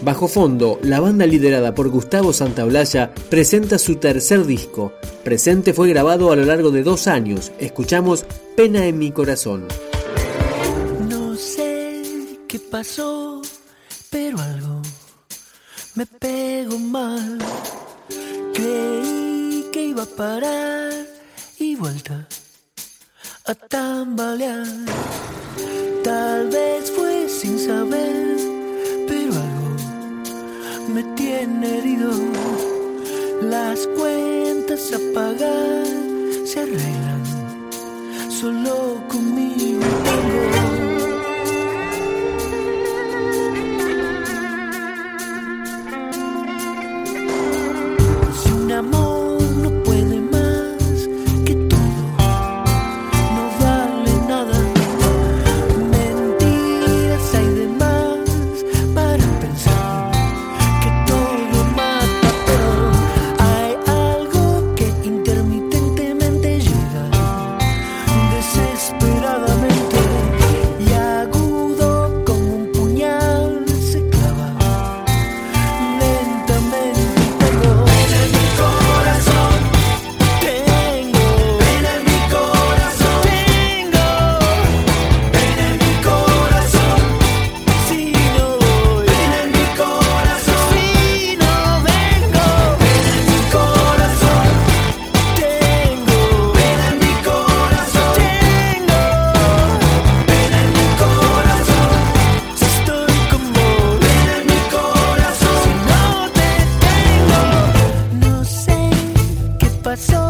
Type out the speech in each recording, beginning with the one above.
Bajo Fondo, la banda liderada por Gustavo Santaolalla presenta su tercer disco. Presente fue grabado a lo largo de dos años. Escuchamos Pena en mi corazón. No sé qué pasó, pero algo me pegó mal. Creí que iba a parar y vuelta a tambalear. Tal vez fue sin saber me tiene herido. Las cuentas a pagar se arreglan solo conmigo. but so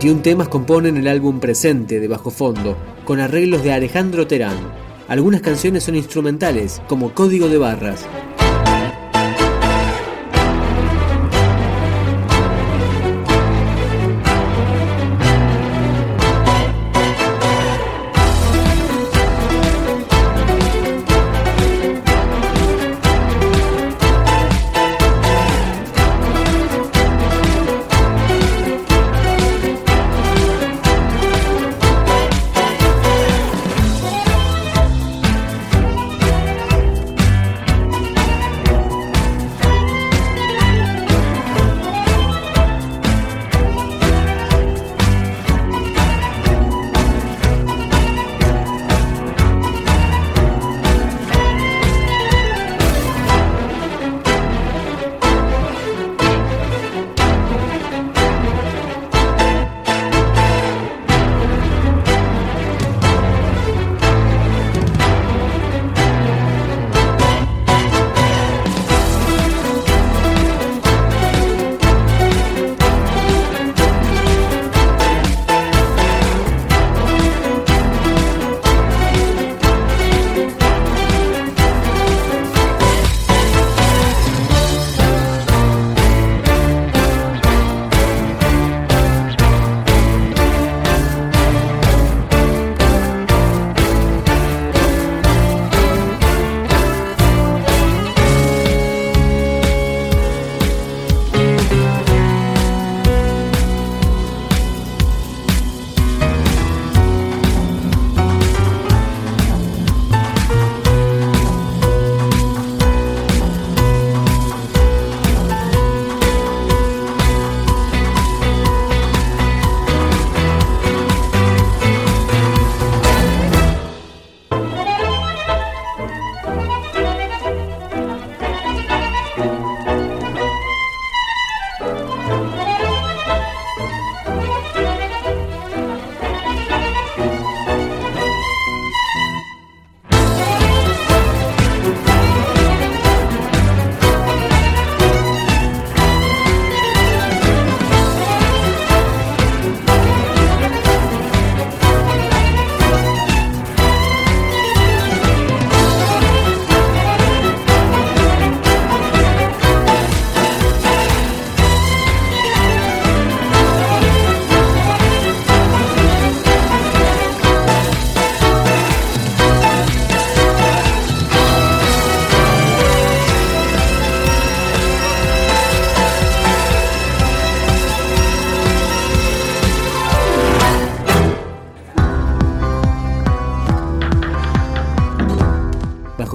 21 temas componen el álbum presente de Bajo Fondo, con arreglos de Alejandro Terán. Algunas canciones son instrumentales, como Código de Barras.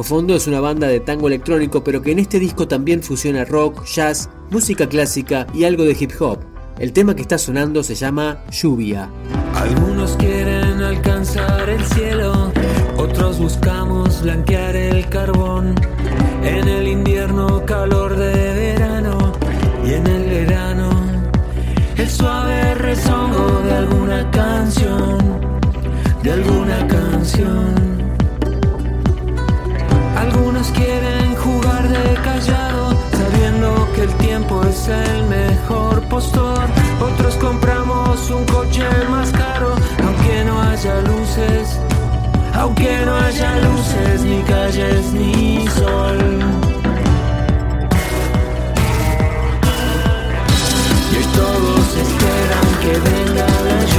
Fondo es una banda de tango electrónico, pero que en este disco también fusiona rock, jazz, música clásica y algo de hip hop. El tema que está sonando se llama Lluvia. Algunos quieren alcanzar el cielo, otros buscamos blanquear el carbón. En el invierno calor de verano y en el verano el suave rezongo de alguna canción, de alguna canción. El mejor postor. Otros compramos un coche más caro, aunque no haya luces, aunque no haya luces, ni calles, ni sol. Y hoy todos esperan que venga la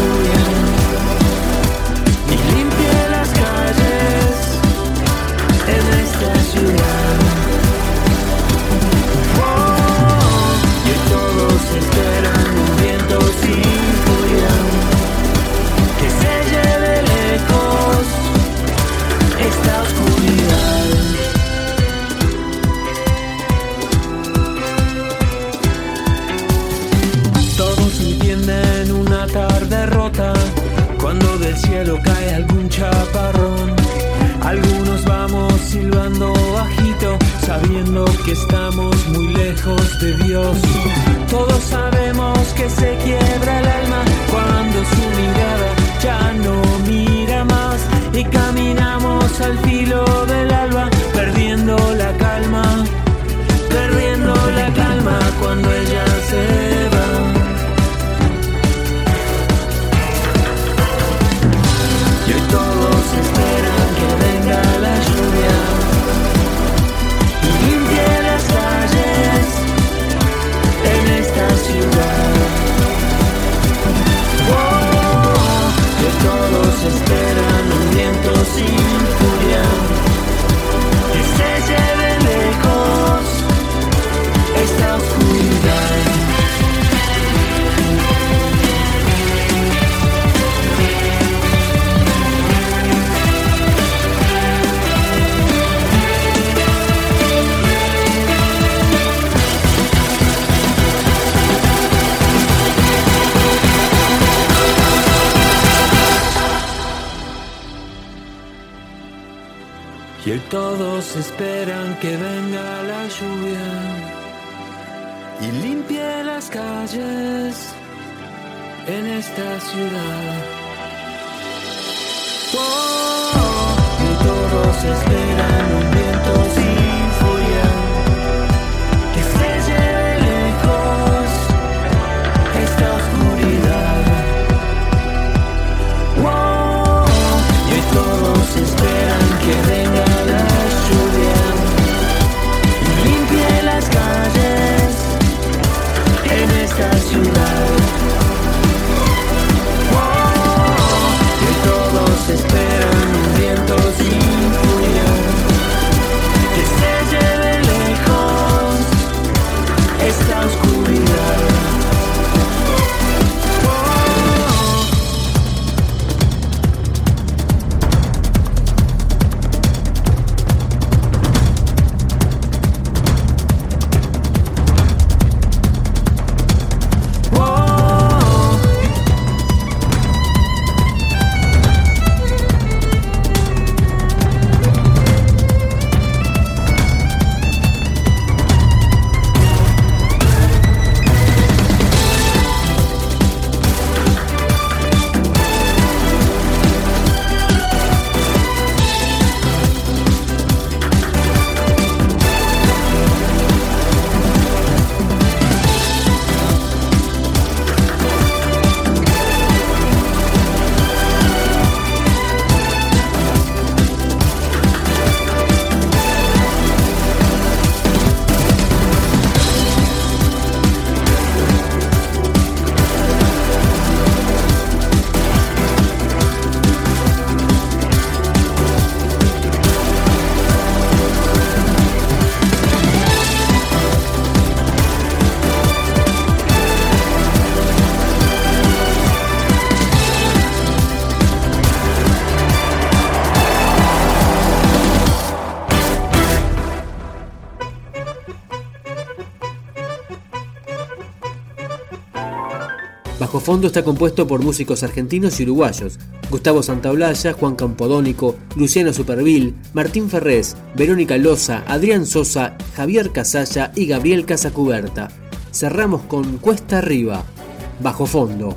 silbando bajito, sabiendo que estamos muy lejos de Dios. Todos sabemos que se quiebra Y hoy todos esperan que venga la lluvia y limpie las calles en esta ciudad. Oh, y todos esperan un viento sin furia que se lleve lejos esta oscuridad. Oh, y hoy todos esperan esta ciudad. Fondo está compuesto por músicos argentinos y uruguayos. Gustavo Santaolalla, Juan Campodónico, Luciano Supervil, Martín Ferrés, Verónica Loza, Adrián Sosa, Javier Casalla y Gabriel Casacuberta. Cerramos con Cuesta Arriba. Bajo Fondo.